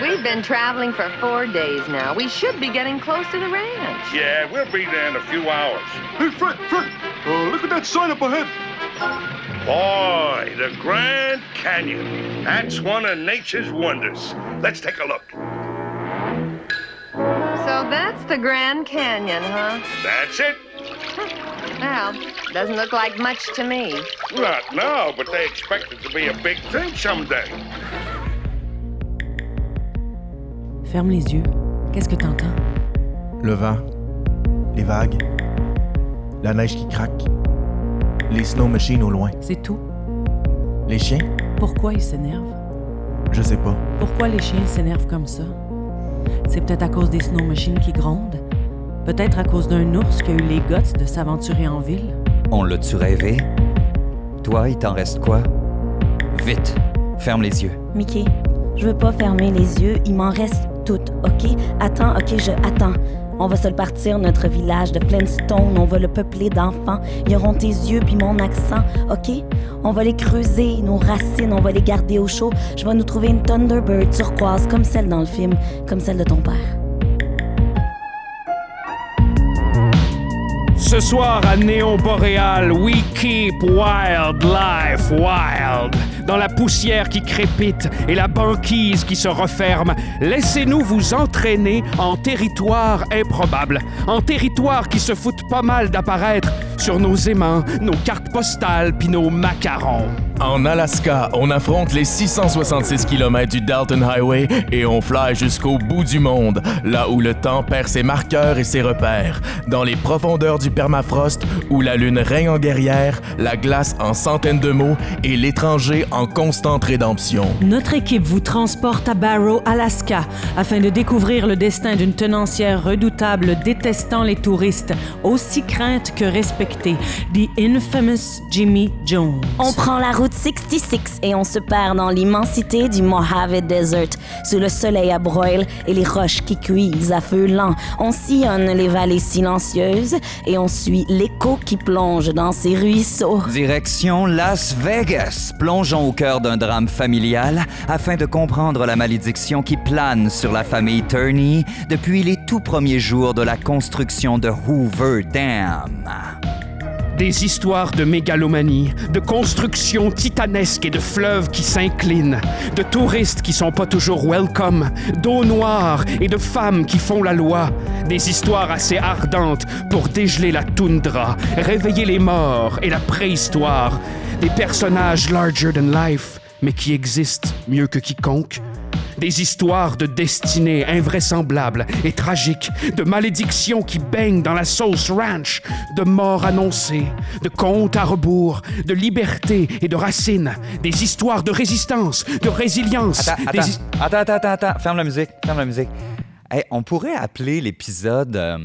We've been traveling for four days now. We should be getting close to the ranch. Yeah, we'll be there in a few hours. Hey, Fred, Fred, uh, look at that sign up ahead. Boy, the Grand Canyon. That's one of nature's wonders. Let's take a look. So that's the Grand Canyon, huh? That's it. Well, doesn't look like much to me. Not now, but they expect it to be a big thing someday. Ferme les yeux. Qu'est-ce que t'entends? Le vent, les vagues, la neige qui craque, les snow machines au loin, C'est tout? les chiens, Pourquoi ils s'énervent? je sais pas. Pourquoi les chiens s'énervent comme ça? C'est peut-être à cause des snow machines qui grondent? Peut-être à cause d'un ours qui a eu les guts de s'aventurer en ville? On l'a-tu rêvé? Toi, il t'en reste quoi? Vite, ferme les yeux. Mickey, je veux pas fermer les yeux, il m'en reste toutes, OK? Attends, OK, je attends. On va se le partir, notre village de Flintstone. On va le peupler d'enfants. Ils auront tes yeux puis mon accent, OK? On va les creuser, nos racines, on va les garder au chaud. Je vais nous trouver une Thunderbird turquoise comme celle dans le film, comme celle de ton père. Ce soir à Néon Boréal, we keep wildlife wild. Dans la poussière qui crépite et la banquise qui se referme, laissez-nous vous entraîner en territoire improbable, en territoire qui se fout pas mal d'apparaître sur nos aimants, nos cartes postales puis nos macarons. En Alaska, on affronte les 666 km du Dalton Highway et on fly jusqu'au bout du monde, là où le temps perd ses marqueurs et ses repères. Dans les profondeurs du permafrost, où la lune règne en guerrière, la glace en centaines de mots et l'étranger en constante rédemption. Notre équipe vous transporte à Barrow, Alaska, afin de découvrir le destin d'une tenancière redoutable détestant les touristes, aussi crainte que respectée, The Infamous Jimmy Jones. On prend la route 66 et on se perd dans l'immensité du Mojave Desert, sous le soleil à broil et les roches qui cuisent à feu lent. On sillonne les vallées silencieuses et on suit l'écho qui plonge dans ces ruisseaux. Direction Las Vegas. Plongeons au cœur d'un drame familial afin de comprendre la malédiction qui plane sur la famille Turney depuis les tout premiers jours de la construction de Hoover Dam. Des histoires de mégalomanie, de constructions titanesques et de fleuves qui s'inclinent, de touristes qui sont pas toujours welcome, d'eau noire et de femmes qui font la loi. Des histoires assez ardentes pour dégeler la toundra, réveiller les morts et la préhistoire. Des personnages larger than life, mais qui existent mieux que quiconque. Des histoires de destinée invraisemblables et tragiques, de malédictions qui baignent dans la sauce ranch, de morts annoncées, de contes à rebours, de liberté et de racines, des histoires de résistance, de résilience. Attends, des attends, attends, attends, attends, attends. Ferme la musique, ferme la musique. Hey, on pourrait appeler l'épisode euh,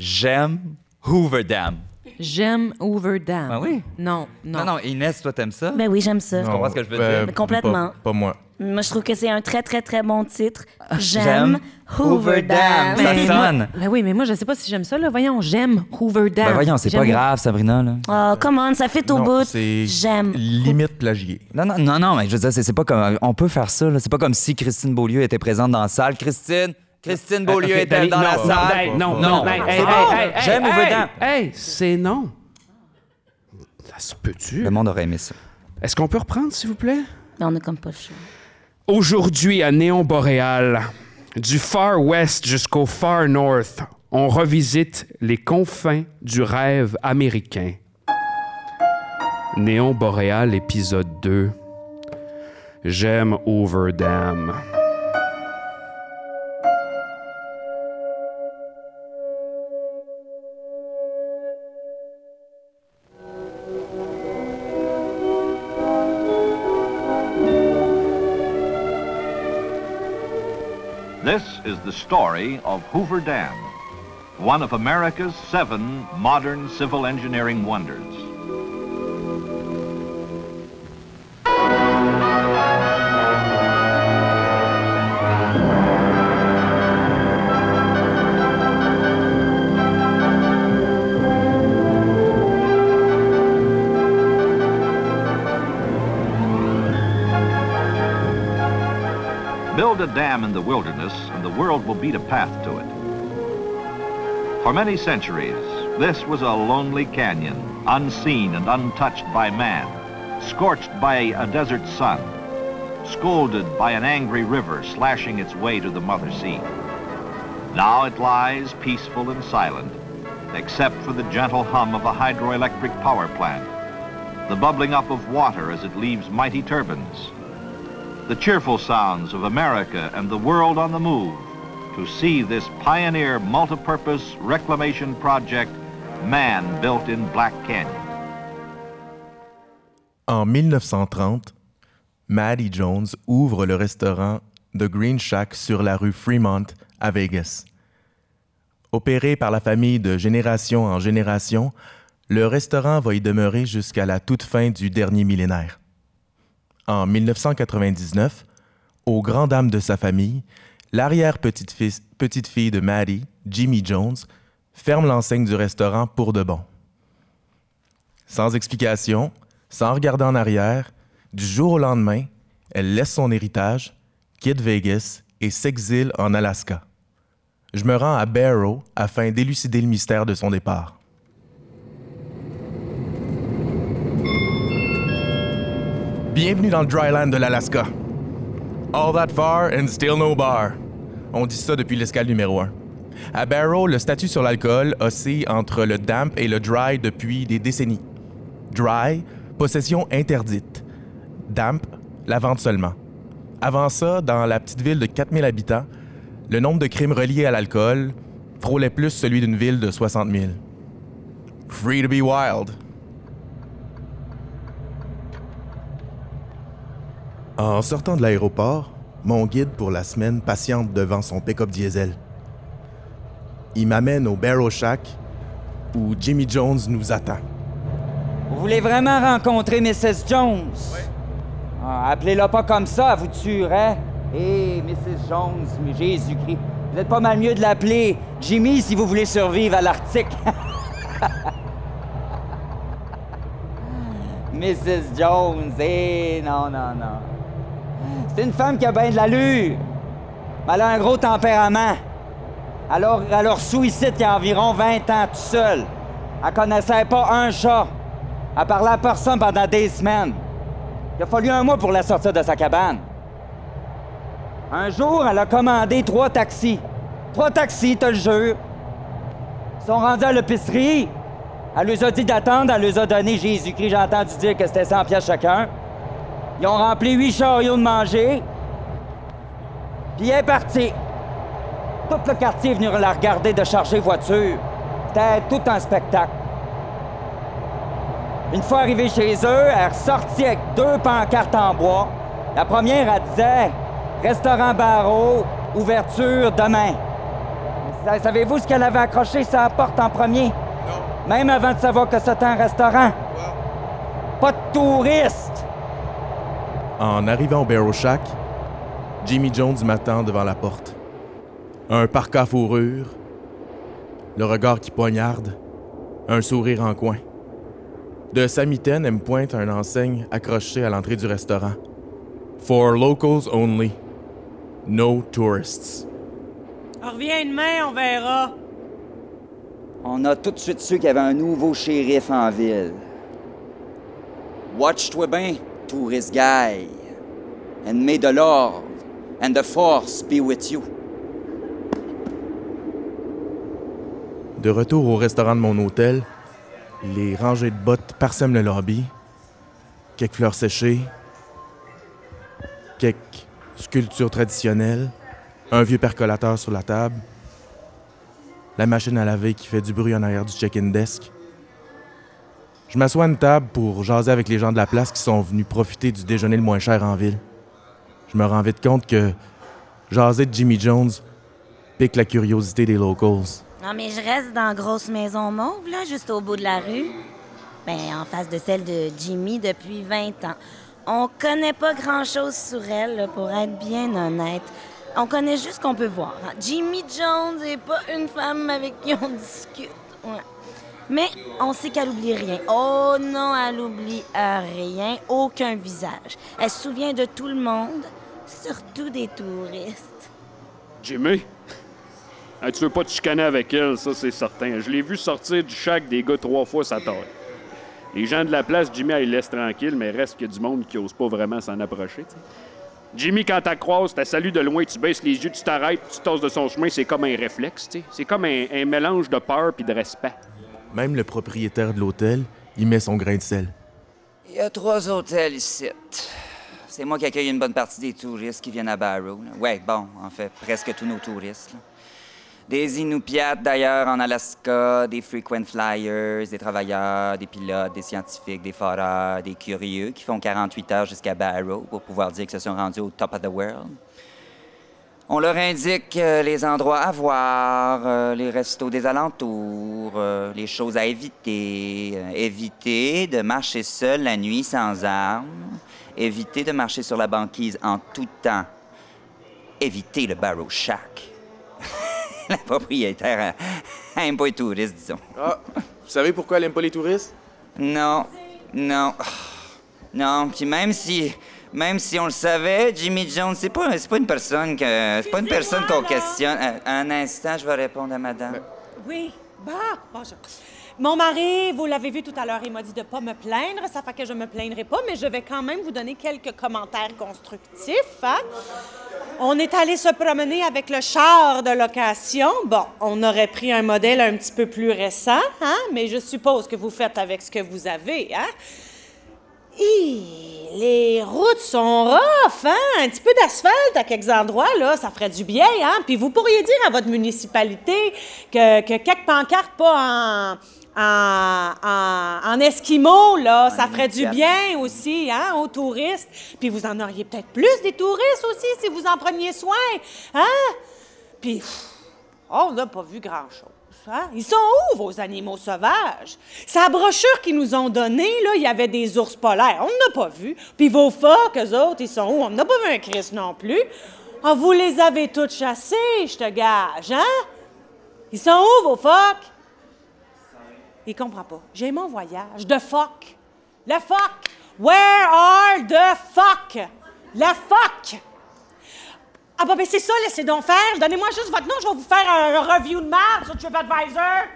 J'aime Hoover Dam. J'aime Hoover Dam. Ah oui? Non, non. Non, non, Inès, toi, t'aimes ça? Ben oui, j'aime ça. Tu comprends ce que je veux Euh, dire? Complètement. Pas, pas moi. Moi, je trouve que c'est un très, très, très bon titre. J'aime J'aime Hoover Hoover Dam. Dam. Ça Mais sonne. Ben oui, mais moi, je sais pas si j'aime ça, là. Voyons, j'aime Hoover Dam. Ben voyons, c'est pas grave, Sabrina, là. Oh, come on, ça fait au bout. J'aime. limite plagié. Non, non, non, non, mais je veux dire, c'est c'est pas comme. On peut faire ça, là. C'est pas comme si Christine Beaulieu était présente dans la salle. Christine! Christine Beaulieu Ok, était dans la non, non, salle? hey, non, non, non, hey, J'aime hey, Hoover hey, c'est non. Ça se peut-tu? Le monde aurait aimé ça. Est-ce qu'on peut reprendre, s'il vous plaît? On a comme pas le choix. Aujourd'hui à Néon Boréal, du Far West jusqu'au Far North, on revisite les confins du rêve américain. Néon Boréal, épisode 2. J'aime Hoover This is the story of Hoover Dam, one of America's seven modern civil engineering wonders. Build a dam in the wilderness, and the world will beat a path to it. For many centuries, this was a lonely canyon, unseen and untouched by man, scorched by a desert sun, scolded by an angry river slashing its way to the mother sea. Now it lies peaceful and silent, except for the gentle hum of a hydroelectric power plant, the bubbling up of water as it leaves mighty turbines, the cheerful sounds of America and the world on the move to see this pioneer multipurpose reclamation project, Man Built in Black Canyon. En 1930, Maddie Jones ouvre le restaurant The Green Shack sur la rue Fremont à Vegas. Opéré par la famille de génération en génération, le restaurant va y demeurer jusqu'à la toute fin du dernier millénaire. En 1999, aux grand dames de sa famille, l'arrière-petite-fille petite fille de Maddie, Jimmy Jones, ferme l'enseigne du restaurant pour de bon. Sans explication, sans regarder en arrière, du jour au lendemain, elle laisse son héritage, quitte Vegas et s'exile en Alaska. Je me rends à Barrow afin d'élucider le mystère de son départ. Bienvenue dans le dryland de l'Alaska. All that far and still no bar. On dit ça depuis l'escale numéro 1. À Barrow, le statut sur l'alcool oscille entre le damp et le dry depuis des décennies. Dry, possession interdite. Damp, la vente seulement. Avant ça, dans la petite ville de 4000 habitants, le nombre de crimes reliés à l'alcool frôlait plus celui d'une ville de 60 000. Free to be wild. En sortant de l'aéroport, mon guide pour la semaine patiente devant son pick-up diesel. Il m'amène au Barrow Shack où Jimmy Jones nous attend. Vous voulez vraiment rencontrer Mrs. Jones? Oui. Ah, Appelez-la pas comme ça, vous tuerait. Hé, Mrs. Jones, mais Jésus-Christ. Vous êtes pas mal mieux de l'appeler Jimmy si vous voulez survivre à l'Arctique. Mrs. Jones, hé, non, non, non. C'est une femme qui a bien de l'allure. Mais elle a un gros tempérament. Alors, alors sous ici, il y a environ 20 ans, tout seul. Elle connaissait pas un chat. Elle parlait à personne pendant des semaines. Il a fallu un mois pour la sortir de sa cabane. Un jour, elle a commandé trois taxis. Trois taxis, te le jure. Ils sont rendus à l'épicerie. Elle les a dit d'attendre, elle les a donné Jésus-Christ. J'ai entendu dire que c'était 100 pièces chacun. Ils ont rempli huit chariots de manger. Puis elle est partie. Tout le quartier est venu la regarder de charger voiture. C'était tout un spectacle. Une fois arrivée chez eux, elle est ressortie avec deux pancartes en bois. La première, elle disait Restaurant Barreau, ouverture demain. Savez-vous ce qu'elle avait accroché sur la porte en premier? Non. Même avant de savoir que c'était un restaurant. Pas de touristes! En arrivant au Barrow Shack, Jimmy Jones m'attend devant la porte. Un parc à fourrure, le regard qui poignarde, un sourire en coin. De sa mitaine, elle me pointe un enseigne accroché à l'entrée du restaurant. For locals only. No tourists. Reviens demain, on verra. On a tout de suite su qu'il y avait un nouveau shérif en ville. Watch-toi bien, tourist guy. And may the Lord and the Force be with you. De retour au restaurant de mon hôtel, les rangées de bottes parsèment le lobby. Quelques fleurs séchées, quelques sculptures traditionnelles, un vieux percolateur sur la table, la machine à laver qui fait du bruit en arrière du check-in desk. Je m'assois à une table pour jaser avec les gens de la place qui sont venus profiter du déjeuner le moins cher en ville. Je me rends vite compte que jaser de Jimmy Jones pique la curiosité des locals. Non, mais je reste dans grosse maison mauve, là, juste au bout de la rue. Ben, en face de celle de Jimmy depuis 20 ans. On connaît pas grand-chose sur elle, là, pour être bien honnête. On connaît juste ce qu'on peut voir. Jimmy Jones est pas une femme avec qui on discute. Ouais. Mais on sait qu'elle oublie rien. Oh non, elle oublie euh, rien, aucun visage. Elle se souvient de tout le monde, Surtout des touristes. Jimmy? Hein, tu veux pas te chicaner avec elle, ça c'est certain. Je l'ai vu sortir du shack des gars trois fois sa taille. Les gens de la place, Jimmy, elle laisse tranquille, mais reste a du monde qui ose pas vraiment s'en approcher. Jimmy, quand t'as croise, t'as salué de loin, tu baisses les yeux, tu t'arrêtes, tu tasses de son chemin, c'est comme un réflexe. C'est comme un, un mélange de peur puis de respect. Même le propriétaire de l'hôtel, il met son grain de sel. Il y a trois hôtels ici. C'est moi qui accueille une bonne partie des touristes qui viennent à Barrow. là. Ouais, bon, en fait, presque tous nos touristes. Des Inupiats d'ailleurs en Alaska, des frequent flyers, des travailleurs, des pilotes, des scientifiques, des foreurs, des curieux qui font 48 heures jusqu'à Barrow pour pouvoir dire qu'ils se sont rendus au top of the world. On leur indique euh, les endroits à voir, euh, les restos des alentours, euh, les choses à éviter. Éviter de marcher seul la nuit sans armes. Éviter de marcher sur la banquise en tout temps. Éviter le Barrow Shack. la propriétaire aime pas les touristes, disons. Ah, vous savez pourquoi elle aime pas les touristes? Non, non, non. Puis même si, même si on le savait, Jimmy Jones, c'est pas, c'est pas une personne que, c'est pas une personne qu'on questionne. Euh, Un instant, je vais répondre à madame. Oui. Bah, bonjour. Mon mari, vous l'avez vu tout à l'heure, il m'a dit de pas me plaindre. Ça fait que je me plaindrai pas, mais je vais quand même vous donner quelques commentaires constructifs. hein. On est allé se promener avec le char de location. Bon, on aurait pris un modèle un petit peu plus récent, hein, mais je suppose que vous faites avec ce que vous avez, hein. Hi, les routes sont rough, hein? Un petit peu d'asphalte à quelques endroits, là, ça ferait du bien, hein? Puis vous pourriez dire à votre municipalité que, que quelques pancartes pas en, en, en, en esquimau, là, ça ferait du bien aussi, hein, aux touristes. Puis vous en auriez peut-être plus des touristes aussi si vous en preniez soin, hein? Puis, pff, on n'a pas vu grand-chose. hein? Ils sont où, vos animaux sauvages? Sa brochure qu'ils nous ont donnée, il y avait des ours polaires. On n'a pas vu. Puis vos phoques, eux autres, ils sont où? On n'a pas vu un Christ non plus. Ah, vous les avez toutes chassés, je te gage, hein? Ils sont où, vos phoques? Il comprend pas. J'ai mon voyage. De phoque. Le phoque. Where are the fuck? Le phoque. Ah, bah, ben, c'est ça, laissez donc faire. Donnez-moi juste votre nom, je vais vous faire un, review de merde sur TripAdvisor.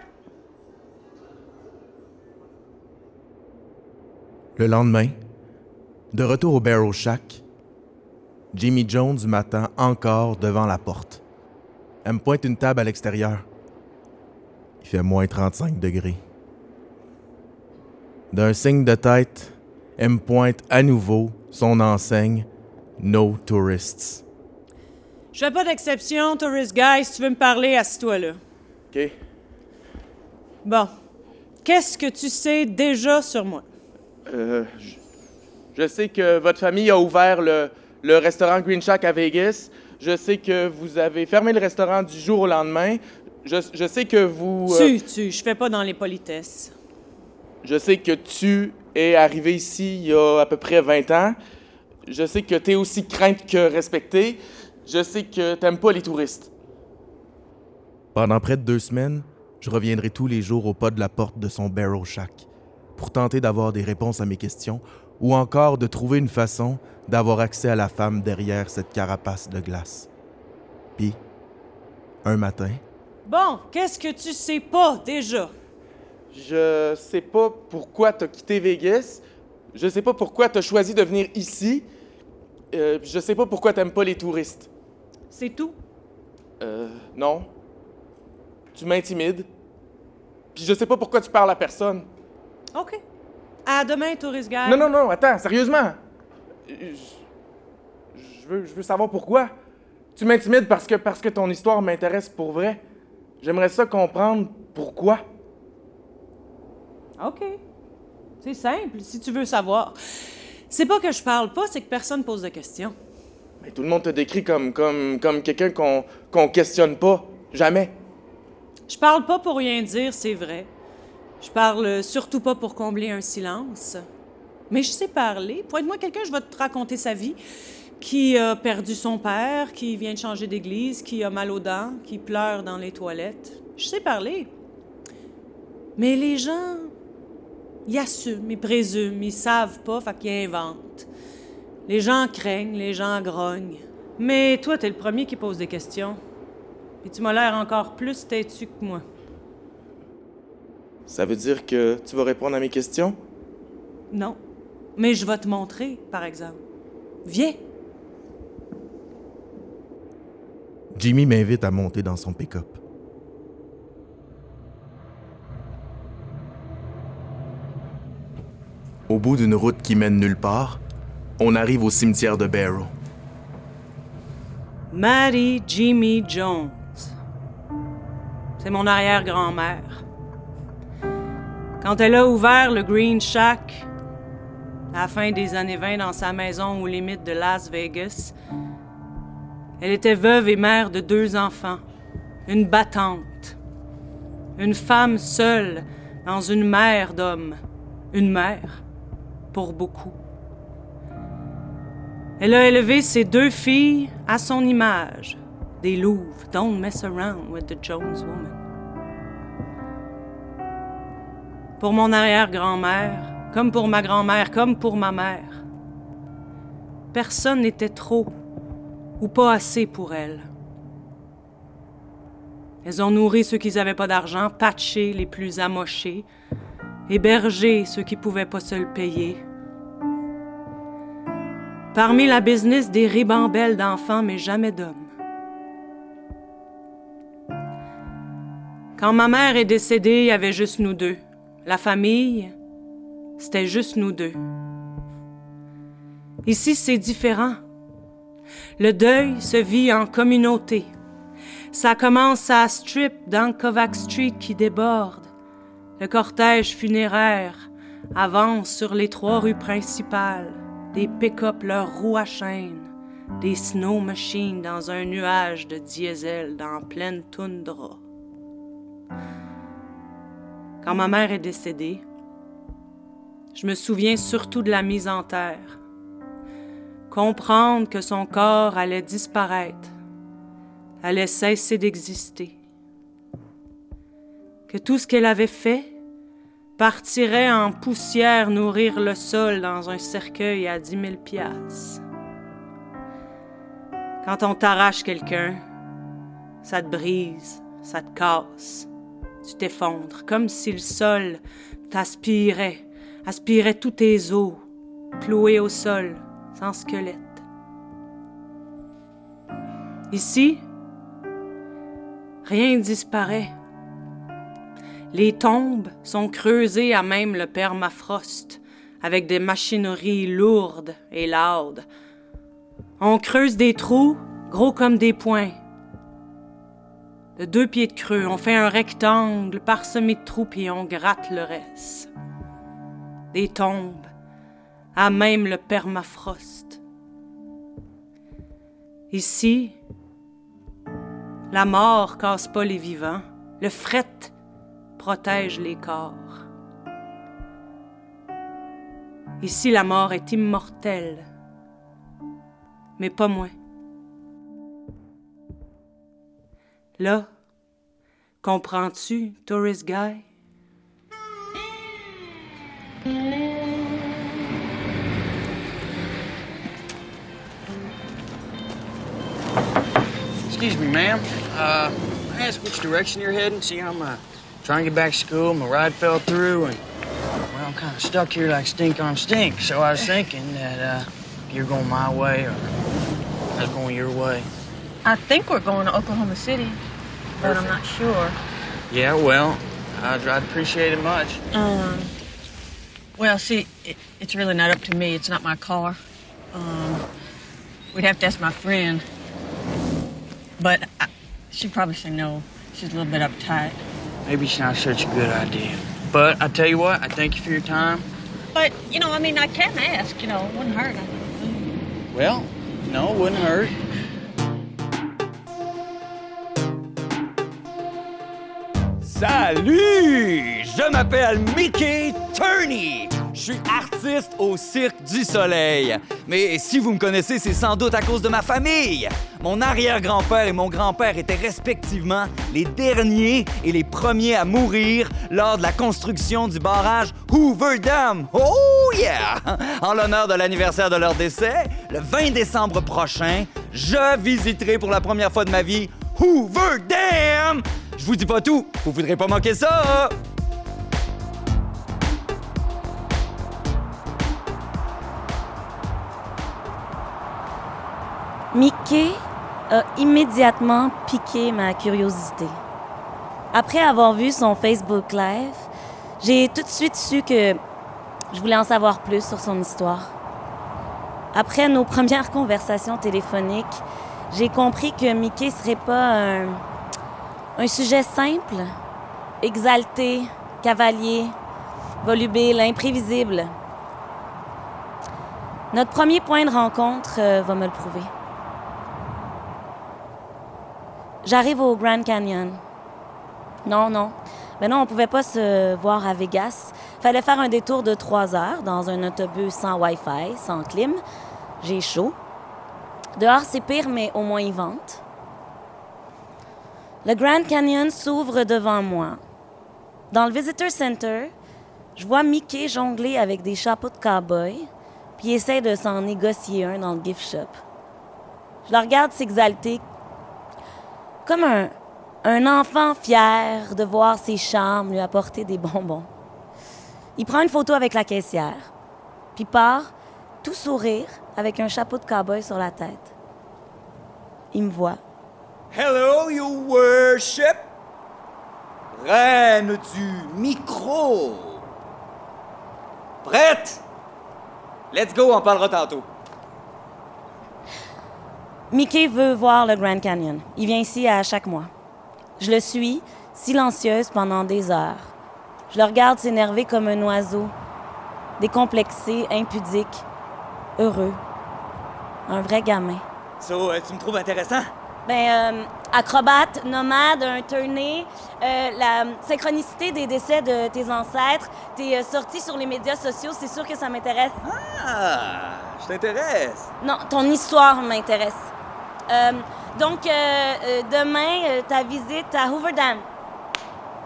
Le lendemain, de retour au Barrow Shack, Jimmy Jones m'attend encore devant la porte. Elle me pointe une table à l'extérieur. Il fait moins 35 degrés. D'un signe de tête, elle me pointe à nouveau son enseigne No Tourists. Je fais pas d'exception, tourist guy. Si tu veux me parler, assis-toi là. OK. Bon. Qu'est-ce que tu sais déjà sur moi? Euh, je, je sais que votre famille a ouvert le, le restaurant Green Shack à Vegas. Je sais que vous avez fermé le restaurant du jour au lendemain. Je, je sais que vous... euh, Tu, tu, je fais pas dans les politesses. je sais que tu es arrivé ici il y a à peu près 20 ans. Je sais que tu es aussi crainte que respectée. Je sais que t'aimes pas les touristes. Pendant près de deux semaines, je reviendrai tous les jours au pas de la porte de son Barrow Shack pour tenter d'avoir des réponses à mes questions ou encore de trouver une façon d'avoir accès à la femme derrière cette carapace de glace. Puis, un matin, Bon, qu'est-ce que tu sais pas déjà? Je sais pas pourquoi t'as quitté Vegas. Je sais pas pourquoi t'as choisi de venir ici. Euh, je sais pas pourquoi t'aimes pas les touristes. C'est tout? Euh, non. Tu m'intimides. Puis je sais pas pourquoi tu parles à personne. OK. À demain, tourist guy. Non, non, non, attends, sérieusement. Je, je veux, je veux savoir pourquoi. Tu m'intimides parce que, parce que ton histoire m'intéresse pour vrai. J'aimerais ça comprendre pourquoi. OK. C'est simple, si tu veux savoir. C'est pas que je parle pas, c'est que personne pose de questions. Tout le monde te décrit comme, comme, comme quelqu'un qu'on qu'on questionne pas. Jamais. Je parle pas pour rien dire, c'est vrai. Je parle surtout pas pour combler un silence. Mais je sais parler. Pointe-moi quelqu'un, je vais te raconter sa vie. Qui a perdu son père, qui vient de changer d'église, qui a mal aux dents, qui pleure dans les toilettes. Je sais parler. Mais les gens, ils assument, ils présument, ils savent pas, fait inventent. Les gens craignent, les gens grognent. Mais toi, t'es le premier qui pose des questions. Et tu m'as l'air encore plus têtu que moi. Ça veut dire que tu vas répondre à mes questions? Non. Mais je vais te montrer, par exemple. Viens. Jimmy m'invite à monter dans son pick-up. Au bout d'une route qui mène nulle part, on arrive au cimetière de Barrow. Mary Jimmy Jones. C'est mon arrière-grand-mère. Quand elle a ouvert le Green Shack à la fin des années 20 dans sa maison aux limites de Las Vegas, elle était veuve et mère de deux enfants, une battante, une femme seule dans une mère d'hommes, une mère pour beaucoup. Elle a élevé ses deux filles à son image, des louves. Don't mess around with the Jones woman. Pour mon arrière-grand-mère, comme pour ma grand-mère, comme pour ma mère, personne n'était trop ou pas assez pour elles. Elles ont nourri ceux qui n'avaient pas d'argent, patché les plus amochés, hébergé ceux qui pouvaient pas se le payer. Parmi la business des ribambelles d'enfants, mais jamais d'hommes. Quand ma mère est décédée, il y avait juste nous deux. La famille, c'était juste nous deux. Ici, c'est différent. Le deuil se vit en communauté. Ça commence à Strip dans Kovac Street qui déborde. Le cortège funéraire avance sur les trois rues principales. Des pick-up leurs roues à chaîne. Des snow machines dans un nuage de diesel dans pleine toundra. Quand ma mère est décédée, je me souviens surtout de la mise en terre. Comprendre que son corps allait disparaître, allait cesser d'exister. Que tout ce qu'elle avait fait partirait en poussière nourrir le sol dans un cercueil à dix mille piastres. Quand on t'arrache quelqu'un, ça te brise, ça te casse, tu t'effondres, comme si le sol t'aspirait, aspirait tous tes os, cloués au sol, sans squelette. Ici, rien ne disparaît. Les tombes sont creusées à même le permafrost, avec des machineries lourdes et lourdes. On creuse des trous gros comme des poings. De deux pieds de creux, on fait un rectangle parsemé de trous et on gratte le reste. Des tombes, à même le permafrost. Ici, la mort casse pas les vivants, le fret protège les corps. Ici, la mort est immortelle, mais pas moins. Là, comprends-tu, tourist guy? Excuse me, ma'am. Uh, I ask which direction you're heading? See, I'm uh, trying to get back to school. My ride fell through, and well, I'm kind of stuck here like stink on stink. So I was thinking that uh, you're going my way, or I was going your way. I think we're going to Oklahoma City, but I'm not sure. Yeah, well, I'd, I'd appreciate it much. Um, well, see, it, it's really not up to me. It's not my car. Um, we'd have to ask my friend. But I, she'd probably say no. She's a little bit uptight. Maybe it's not such a good idea. But I tell you what, I thank you for your time. But, you know, I mean, I can ask, you know, it wouldn't hurt. Well, no, it wouldn't hurt. Salut! Je m'appelle Mickey Turney. Je suis artiste au Cirque du Soleil. Mais si vous me connaissez, c'est sans doute à cause de ma famille. Mon arrière-grand-père et mon grand-père étaient respectivement les derniers et les premiers à mourir lors de la construction du barrage Hoover Dam. Oh yeah! En l'honneur de l'anniversaire de leur décès, le 20 décembre prochain, je visiterai pour la première fois de ma vie Hoover Dam! Je vous dis pas tout, vous voudrez pas manquer ça! Mickey a immédiatement piqué ma curiosité. Après avoir vu son Facebook Live, j'ai tout de suite su que je voulais en savoir plus sur son histoire. Après nos premières conversations téléphoniques, j'ai compris que Mickey serait pas un, un sujet simple, exalté, cavalier, volubile, imprévisible. Notre premier point de rencontre euh, va me le prouver. J'arrive au Grand Canyon. Non, non. Mais non, on pouvait pas se voir à Vegas. Fallait faire un détour de trois heures dans un autobus sans Wi-Fi, sans clim. J'ai chaud. Dehors, c'est pire, mais au moins il vente. Le Grand Canyon s'ouvre devant moi. Dans le Visitor Center, je vois Mickey jongler avec des chapeaux de cow-boy, puis essaie de s'en négocier un dans le gift shop. Je le regarde s'exalter comme un, enfant fier de voir ses charmes lui apporter des bonbons. Il prend une photo avec la caissière, puis part, tout sourire, avec un chapeau de cow-boy sur la tête. Il me voit. Hello, your worship! Reine du micro! Prête? Let's go, on parlera tantôt. Mickey veut voir le Grand Canyon. Il vient ici à chaque mois. Je le suis, silencieuse pendant des heures. Je le regarde s'énerver comme un oiseau, décomplexé, impudique, heureux. Un vrai gamin. So, euh, tu me trouves intéressant? Ben, euh, acrobate, nomade, un tourné, euh, la synchronicité des décès de tes ancêtres, tes euh, sorties sur les médias sociaux, c'est sûr que ça m'intéresse. Ah, je t'intéresse. Non, ton histoire m'intéresse. Euh, donc, euh, euh, demain, ta visite à Hoover Dam.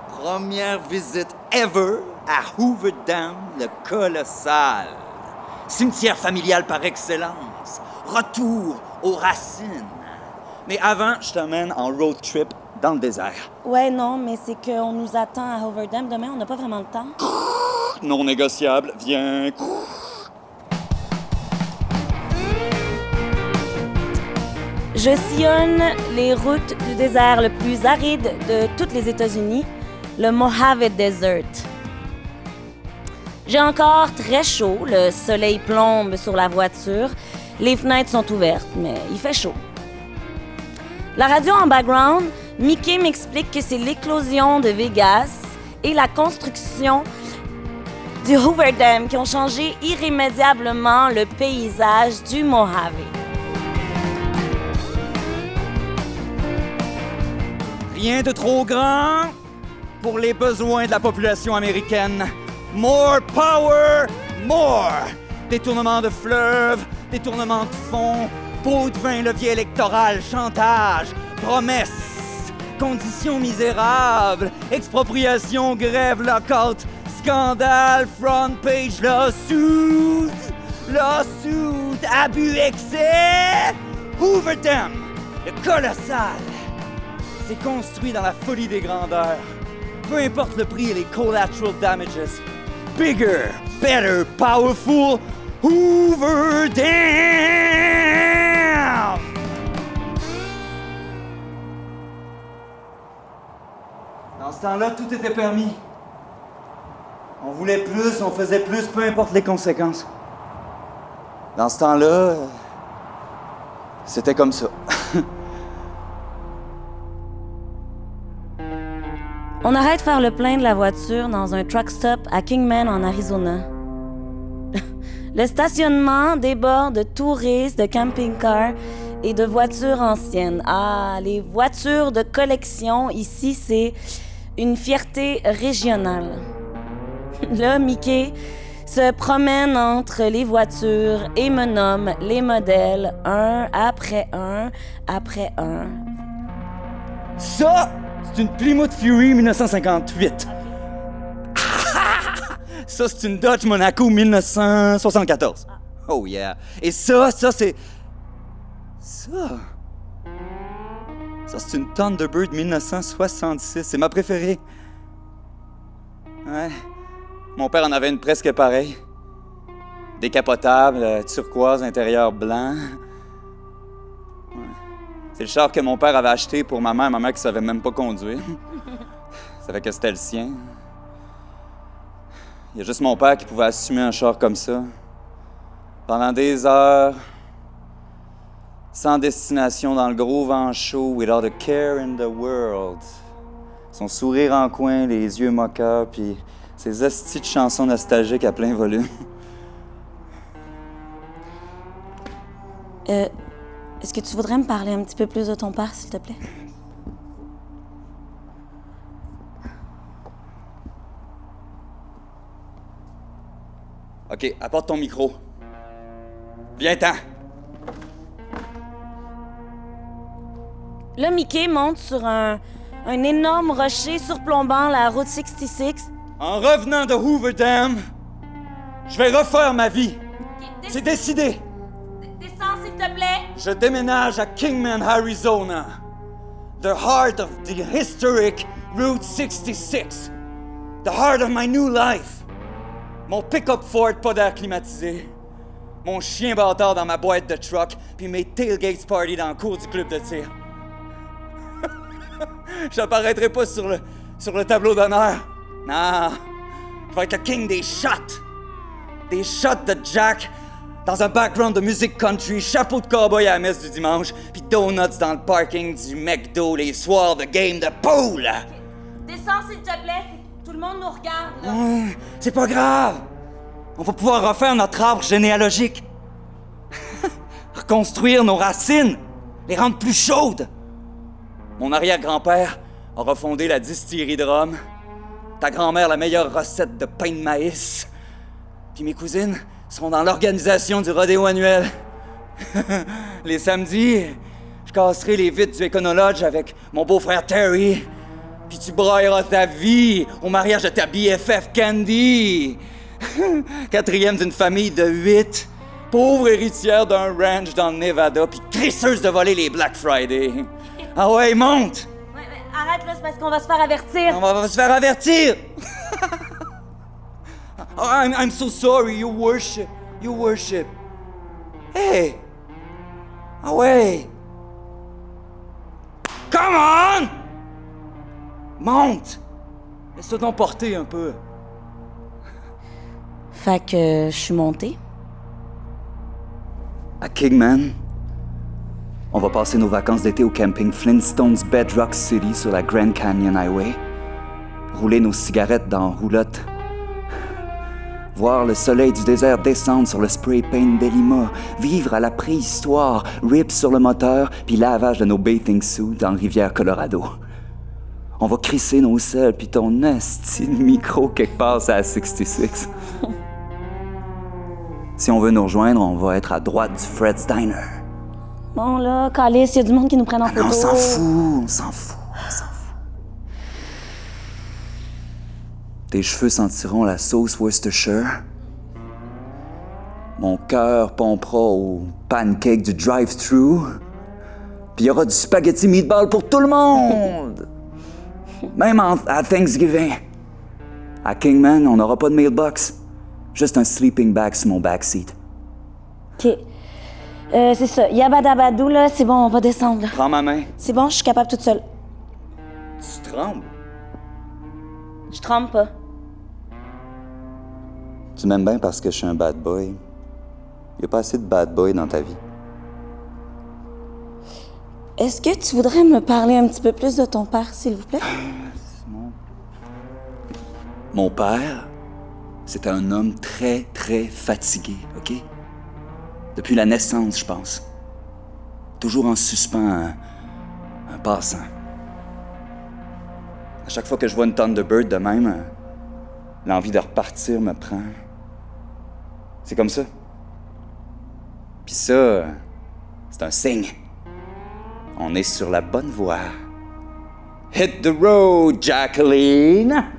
Première visite ever à Hoover Dam, le colossal. Cimetière familial par excellence. Retour aux racines. Mais avant, je t'emmène en road trip dans le désert. Ouais, non, mais c'est qu'on nous attend à Hoover Dam. Demain, on n'a pas vraiment le temps. Non négociable, viens. Je sillonne les routes du désert le plus aride de toutes les États-Unis, le Mojave Desert. J'ai encore très chaud, le soleil plombe sur la voiture, les fenêtres sont ouvertes, mais il fait chaud. La radio en background, Mickey m'explique que c'est l'éclosion de Vegas et la construction du Hoover Dam qui ont changé irrémédiablement le paysage du Mojave. De trop grand pour les besoins de la population américaine. More power, more! Détournement de fleuves, détournement de fonds, pot de vin, levier électoral, chantage, promesses, conditions misérables, expropriation, grève, lockout, scandale, front page, lawsuit, lawsuit, abus, excès, Hoover Dam, le colossal. C'est construit dans la folie des grandeurs. Peu importe le prix et les collateral damages. Bigger, better, powerful, Hoover Dam! Dans ce temps-là, tout était permis. On voulait plus, on faisait plus, peu importe les conséquences. Dans ce temps-là, c'était comme ça. On arrête faire le plein de la voiture dans un truck stop à Kingman en Arizona. le stationnement déborde de touristes, de camping-cars et de voitures anciennes. Ah, les voitures de collection ici, c'est une fierté régionale. Là, Mickey se promène entre les voitures et me nomme les modèles un après un après un. Ça, c'est une Plymouth Fury 1958. ça, c'est une Dodge Monaco 1974. Oh yeah. Et ça, ça, c'est. Ça. Ça, c'est une Thunderbird 1966. C'est ma préférée. Ouais. Mon père en avait une presque pareille. Décapotable, euh, turquoise, intérieur blanc. C'est le char que mon père avait acheté pour ma mère, ma mère qui savait même pas conduire. savait que c'était le sien. Il y a juste mon père qui pouvait assumer un char comme ça. Pendant des heures, sans destination dans le gros vent chaud, without a care in the world. Son sourire en coin, les yeux moqueurs, puis ses hosties chansons nostalgiques à plein volume. Euh, Est-ce que tu voudrais me parler un petit peu plus de ton père, s'il te plaît? OK, apporte ton micro. Viens-t'en. Là, Mickey monte sur un, un énorme rocher surplombant la route 66. En revenant de Hoover Dam, je vais refaire ma vie. C'est décidé. Je déménage à Kingman, Arizona. The heart of the historic Route 66. The heart of my new life. Mon pick-up Ford pas d'air climatisé. Mon chien bâtard dans ma boîte de truck, puis mes tailgates party dans le cours du club de tir. J'apparaîtrai pas sur le, sur le tableau d'honneur. Non, je vais être le king des shots. Des shots de Jack dans un background de musique country, chapeau de cowboy à la messe du dimanche, puis donuts dans le parking du McDo les soirs de game de pool. Descends, s'il te plaît. Tout le monde nous regarde, là. Ouais, c'est pas grave. On va pouvoir refaire notre arbre généalogique. Reconstruire nos racines, les rendre plus chaudes. Mon arrière-grand-père a refondé la distillerie de rhum. Ta grand-mère, la meilleure recette de pain de maïs. Puis mes cousines seront dans l'organisation du rodéo annuel. les samedis, je casserai les vitres du Econolodge avec mon beau-frère Terry. Puis tu brailleras ta vie au mariage de ta BFF Candy. Quatrième d'une famille de huit. Pauvre héritière d'un ranch dans le Nevada, puis crisseuse de voler les Black Friday. Ah ouais, monte! Arrête, là, c'est parce qu'on va se faire avertir. On va, va se faire avertir! Oh, I'm, I'm so sorry, you worship. You worship. Hey! Ah ouais! Come on! Monte! Laisse-toi donc porter un peu. Fait que je suis montée. À Kingman, on va passer nos vacances d'été au camping Flintstones Bedrock City sur la Grand Canyon Highway. Rouler nos cigarettes dans roulotte. Voir le soleil du désert descendre sur le spray paint d'Elima. Vivre à la préhistoire, rip sur le moteur, puis lavage de nos bathing suits dans rivière Colorado. On va crisser nos selles, puis ton esti de micro quelque part à 66. si on veut nous rejoindre, on va être à droite du Fred's Diner. Bon, là, Calice, il y a du monde qui nous prenne en photo. fout, on s'en fout, on s'en fout. Tes cheveux sentiront la sauce Worcestershire. Mon cœur pompera au pancake du drive-thru. Puis il y aura du spaghetti meatball pour tout le monde. Même en- à Thanksgiving. À Kingman, on n'aura pas de mailbox. Juste un sleeping bag sur mon backseat. OK. Euh, c'est ça. Yabadabadou, là, c'est bon, on va descendre. là. Prends ma main. C'est bon, je suis capable toute seule. Tu trembles? Je trempe pas. Tu m'aimes bien parce que je suis un bad boy. Il a pas assez de bad boy dans ta vie. Est-ce que tu voudrais me parler un petit peu plus de ton père, s'il vous plaît? Mon père, c'était un homme très, très fatigué, OK? Depuis la naissance, je pense. Toujours en suspens, un, un passant. À chaque fois que je vois une Thunderbird de même, euh, l'envie de repartir me prend. C'est comme ça. Puis ça, c'est un signe. On est sur la bonne voie. Hit the road, Jacqueline!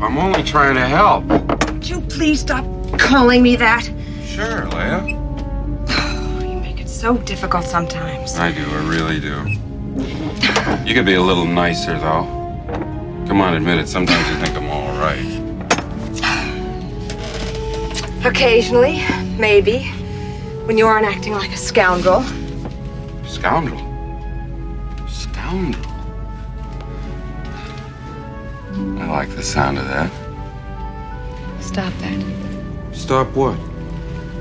I'm only trying to help. Would you please stop calling me that? Sure, Leia. You make it so difficult sometimes. I do, I really do. You could be a little nicer, though. Come on, admit it, sometimes you think I'm all right. Occasionally, maybe. When you aren't acting like a scoundrel. Scoundrel. Scoundrel. Sound of that. Stop that. Stop what?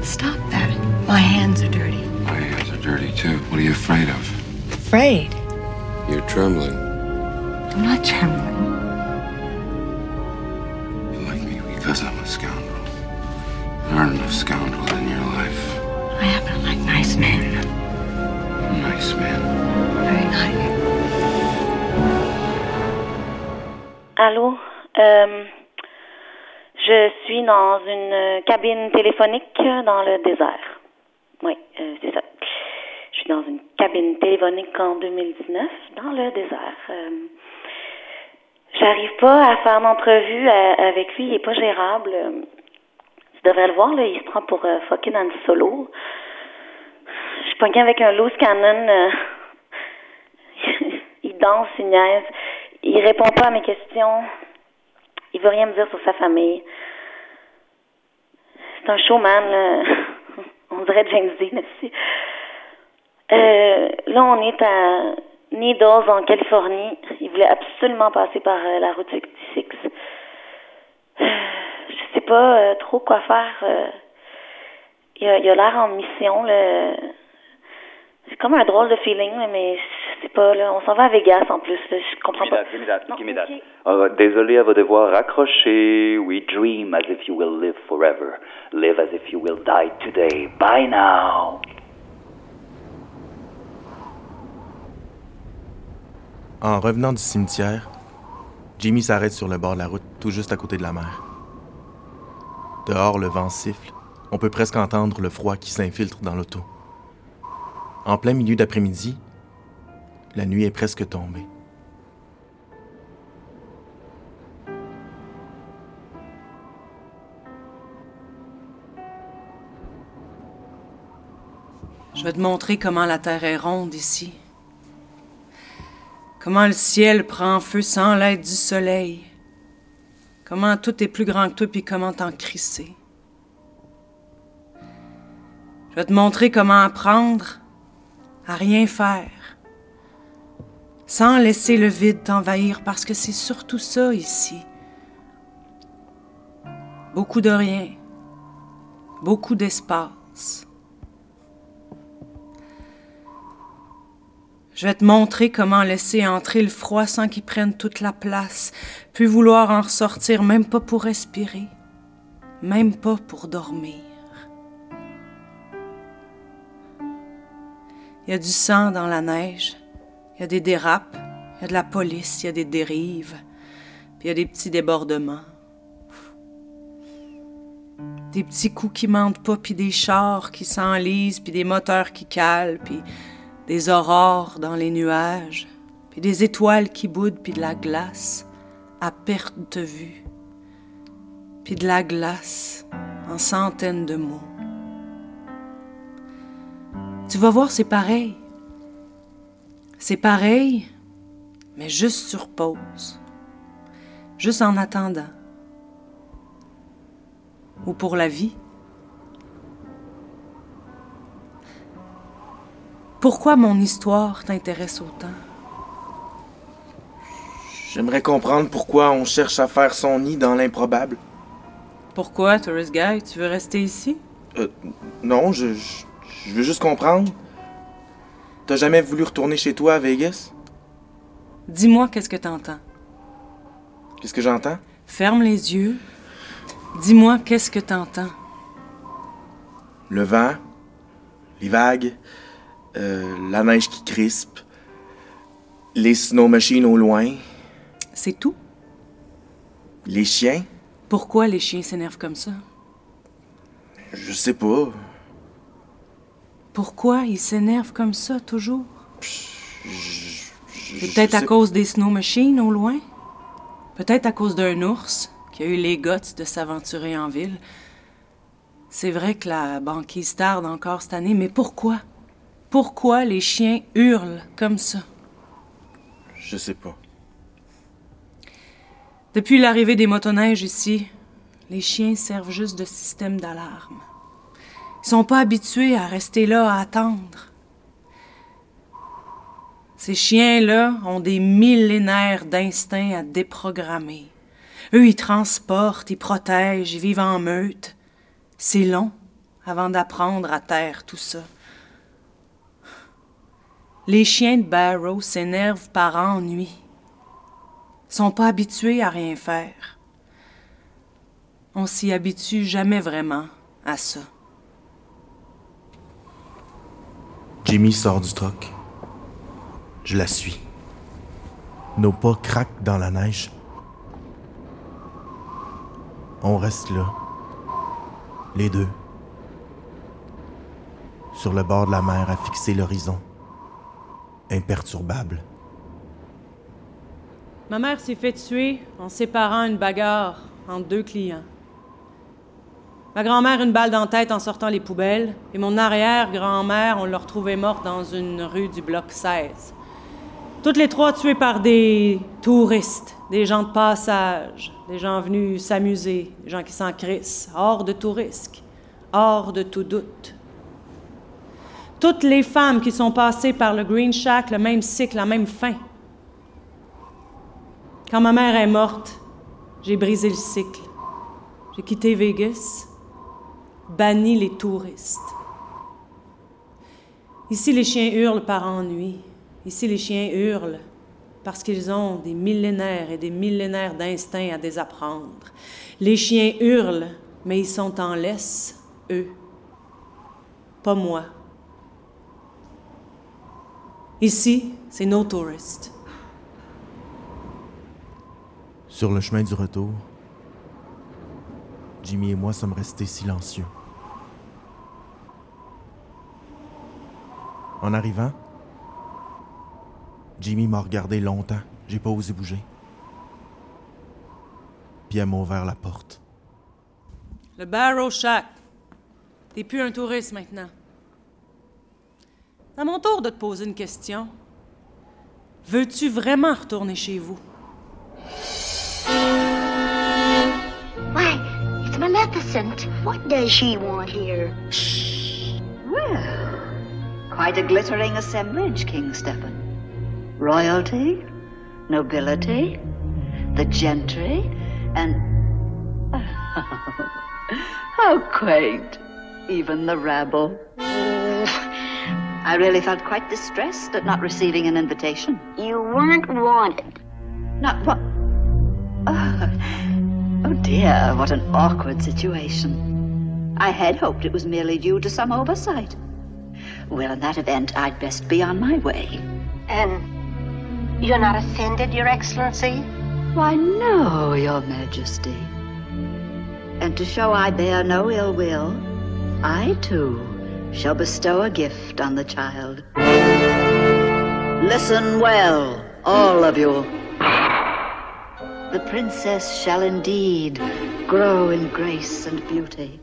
Stop that. My hands are dirty. My hands are dirty, too. What are you afraid of? Afraid? You're trembling. I'm not trembling. You like me because I'm a scoundrel. There aren't enough scoundrels in your life. I happen to like nice men. Nice men. Very nice. Allô? Euh, je suis dans une cabine téléphonique dans le désert. Oui, euh, c'est ça. Je suis dans une cabine téléphonique en 2019 dans le désert. Euh, J'arrive pas à faire d'entrevue avec lui, il est pas gérable. Tu devrais le voir, là, il se prend pour euh, fucking Han Solo. Je suis pognée avec un loose cannon. il danse, il niaise. Il répond pas à mes questions. Il veut rien me dire sur sa famille. C'est un showman, là. On dirait James Dean aussi. Euh, là, on est à Needles, en Californie. Il voulait absolument passer par euh, la route 66. Euh, je sais pas euh, trop quoi faire. euh. il a il a l'air en mission, là. C'est comme un drôle de feeling, mais je sais pas, là. On s'en va à Vegas, en plus, là. Je comprends pas. Give me that, give me that. Euh, désolé à vous devoir raccrocher. We dream as if you will live forever. Live as if you will die today. Bye now. En revenant du cimetière, Jimmy s'arrête sur le bord de la route, tout juste à côté de la mer. Dehors, le vent siffle. On peut presque entendre le froid qui s'infiltre dans l'auto. En plein milieu d'après-midi, la nuit est presque tombée. Je vais te montrer comment la terre est ronde ici. Comment le ciel prend feu sans l'aide du soleil. Comment tout est plus grand que toi, puis comment t'en crisser. Je vais te montrer comment apprendre à rien faire. Sans laisser le vide t'envahir, parce que c'est surtout ça ici. Beaucoup de rien. Beaucoup d'espace. Je vais te montrer comment laisser entrer le froid sans qu'il prenne toute la place, puis vouloir en ressortir même pas pour respirer, même pas pour dormir. Il y a du sang dans la neige, il y a des dérapes, il y a de la police, il y a des dérives, puis il y a des petits débordements. Des petits coups qui mentent pas, puis des chars qui s'enlisent, puis des moteurs qui calent, puis des aurores dans les nuages, puis des étoiles qui boudent, puis de la glace à perte de vue, puis de la glace en centaines de mots. Tu vas voir, c'est pareil. C'est pareil, mais juste sur pause, juste en attendant, ou pour la vie. Pourquoi mon histoire t'intéresse autant? J'aimerais comprendre pourquoi on cherche à faire son nid dans l'improbable. Pourquoi, Tourist Guy, tu veux rester ici? Euh, non, je, je, je veux juste comprendre. T'as jamais voulu retourner chez toi à Vegas? Dis-moi qu'est-ce que t'entends? Qu'est-ce que j'entends? Ferme les yeux. Dis-moi qu'est-ce que t'entends? Le vent, les vagues, euh, la neige qui crispe, les snow machines au loin, C'est tout? les chiens? Pourquoi les chiens s'énervent comme ça? Je sais pas. Pourquoi ils s'énervent comme ça toujours? Peut-être à cause des snow machines au loin? Peut-être à cause d'un ours qui a eu les guts de s'aventurer en ville? C'est vrai que la banquise tarde encore cette année, mais pourquoi? Pourquoi les chiens hurlent comme ça? Je sais pas. Depuis l'arrivée des motoneiges ici, les chiens servent juste de système d'alarme. Ils sont pas habitués à rester là à attendre. Ces chiens-là ont des millénaires d'instincts à déprogrammer. Eux, ils transportent, ils protègent, ils vivent en meute. C'est long avant d'apprendre à taire tout ça. Les chiens de Barrow s'énervent par ennui sont pas habitués à rien faire. On s'y habitue jamais vraiment à ça. Jimmy sort du troc. Je la suis. Nos pas craquent dans la neige. On reste là. Les deux. Sur le bord de la mer à fixer l'horizon. Imperturbable. Ma mère s'est fait tuer en séparant une bagarre entre deux clients. Ma grand-mère une balle dans la tête en sortant les poubelles, et mon arrière-grand-mère, on l'a retrouvée morte dans une rue du bloc 16. Toutes les trois tuées par des touristes, des gens de passage, des gens venus s'amuser, des gens qui s'en crissent, hors de tout risque, hors de tout doute. Toutes les femmes qui sont passées par le Green Shack, le même cycle, la même fin. Quand ma mère est morte, j'ai brisé le cycle. J'ai quitté Vegas, banni les touristes. Ici, les chiens hurlent par ennui. Ici, les chiens hurlent parce qu'ils ont des millénaires et des millénaires d'instincts à désapprendre. Les chiens hurlent, mais ils sont en laisse, eux. Pas moi. Ici, c'est nos touristes. Sur le chemin du retour, Jimmy et moi sommes restés silencieux. En arrivant, Jimmy m'a regardé longtemps. J'ai pas osé bouger. Puis elle m'a ouvert la porte. Le Barrow Shack. T'es plus un touriste maintenant. C'est à mon tour de te poser une question. Veux-tu vraiment retourner chez vous? Why, it's Maleficent. What does she want here? Well, quite a glittering assemblage, King Stephen. Royalty, nobility, the gentry, and. How quaint. Even the rabble. I really felt quite distressed at not receiving an invitation. You weren't wanted. Not what? Oh, oh dear, what an awkward situation. I had hoped it was merely due to some oversight. Well, in that event, I'd best be on my way. And you're not offended, Your Excellency? Why, no, Your Majesty. And to show I bear no ill will, I too shall bestow a gift on the child. Listen well, all of you. The princess shall indeed grow in grace and beauty,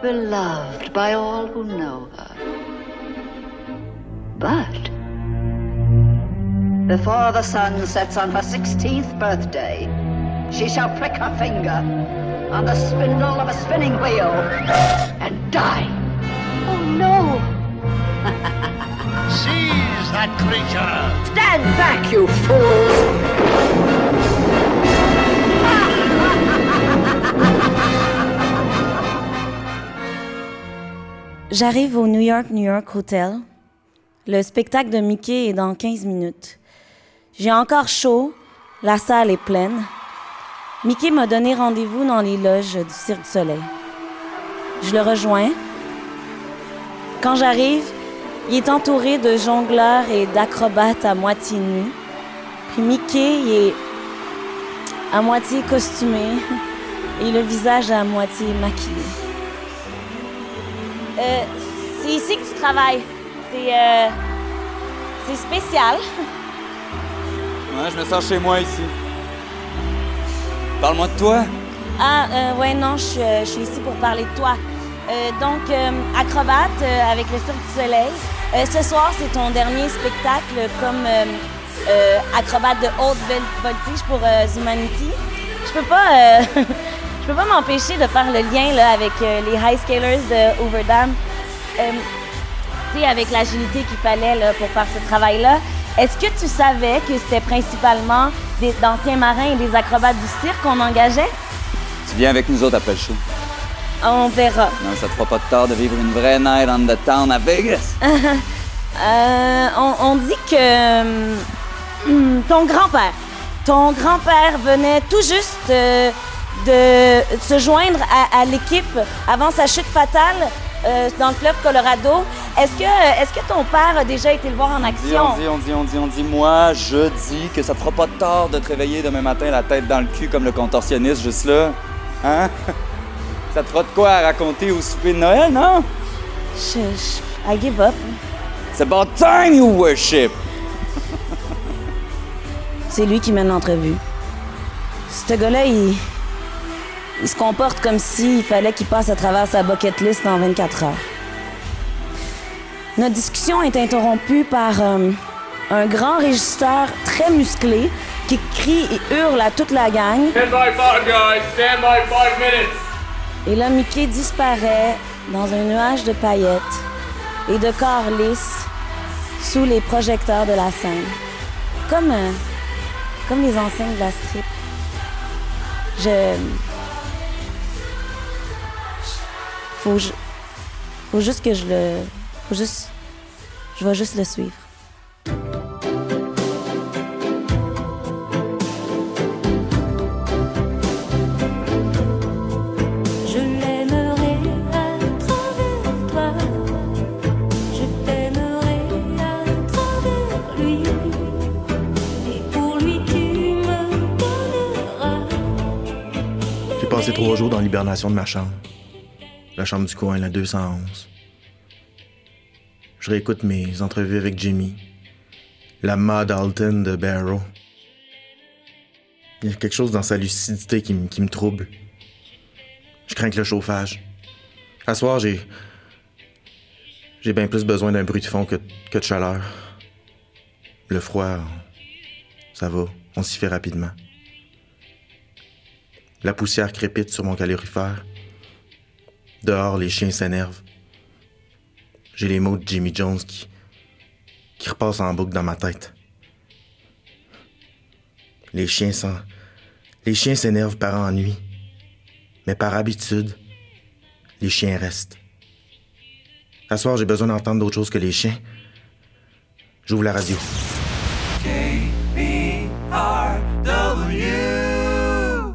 beloved by all who know her. But before the sun sets on her 16th birthday, she shall prick her finger on the spindle of a spinning wheel and die. Oh, no! Seize that creature! Stand back, you fools! J'arrive au New York, New York Hotel. Le spectacle de Mickey est dans 15 minutes. J'ai encore chaud, la salle est pleine. Mickey m'a donné rendez-vous dans les loges du Cirque Soleil. Je le rejoins. Quand j'arrive, il est entouré de jongleurs et d'acrobates à moitié nus. Puis Mickey, il est à moitié costumé et le visage à moitié maquillé. Euh, c'est ici que tu travailles. C'est euh, spécial. Ouais, je me sens chez moi ici. Parle-moi de toi. Ah, euh, ouais, non, je suis, je suis ici pour parler de toi. Euh, donc, acrobate avec le Cirque du Soleil. Ce soir, c'est ton dernier spectacle comme acrobate de haute vol- voltige pour Humanity. Je peux pas, je peux pas m'empêcher de faire le lien là, avec les high scalers de Overdam. Sais, avec l'agilité qu'il fallait là, pour faire ce travail-là. Est-ce que tu savais que c'était principalement des d'anciens marins et des acrobates du cirque qu'on engageait? Tu viens avec nous autres après le show. On verra. Non, ça te fera pas de tort de vivre une vraie night on the town à Vegas. Euh, on, on dit que hum, ton grand-père, ton grand-père venait tout juste euh, de se joindre à, à l'équipe avant sa chute fatale euh, dans le fleuve Colorado. Est-ce que, est-ce que ton père a déjà été le voir en action? on dit, on dit, on dit, on dit. Moi, je dis que ça te fera pas de tort de te réveiller demain matin la tête dans le cul comme le contorsionniste juste là. Hein? Ça te fera de quoi à raconter au souper de Noël, non? Je, je- I give up. C'est about time you worship! C'est lui qui mène l'entrevue. Ce gars-là, il, il se comporte comme s'il fallait qu'il passe à travers sa bucket list en 24 heures. Notre discussion est interrompue par euh, un grand régisseur très musclé qui crie et hurle à toute la gang. Stand by five, guys. Stand by five minutes. Et là, Mickey disparaît dans un nuage de paillettes et de corps lisses sous les projecteurs de la scène. Comme, euh, comme les enseignes de la strip. Je. Faut, ju- faut juste que je le. Faut juste. Je vais juste le suivre. Je l'aimerai à travers toi. Je t'aimerai à travers lui. Et pour lui, tu me donneras. J'ai passé trois jours dans l'hibernation de ma chambre. La chambre du coin, la 211. Je réécoute mes entrevues avec Jimmy. La Ma Dalton de Barrow. Il y a quelque chose dans sa lucidité qui, me- qui me trouble. Je crains que le chauffage. À soir, j'ai. J'ai bien plus besoin d'un bruit de fond que, que de chaleur. Le froid, ça va, on s'y fait rapidement. La poussière crépite sur mon calorifère. Dehors, les chiens s'énervent. J'ai les mots de Jimmy Jones qui, qui repassent en boucle dans ma tête. Les chiens s'en... Les chiens s'énervent par ennui. Mais par habitude, les chiens restent. À soir, j'ai besoin d'entendre d'autre chose que les chiens. J'ouvre la radio.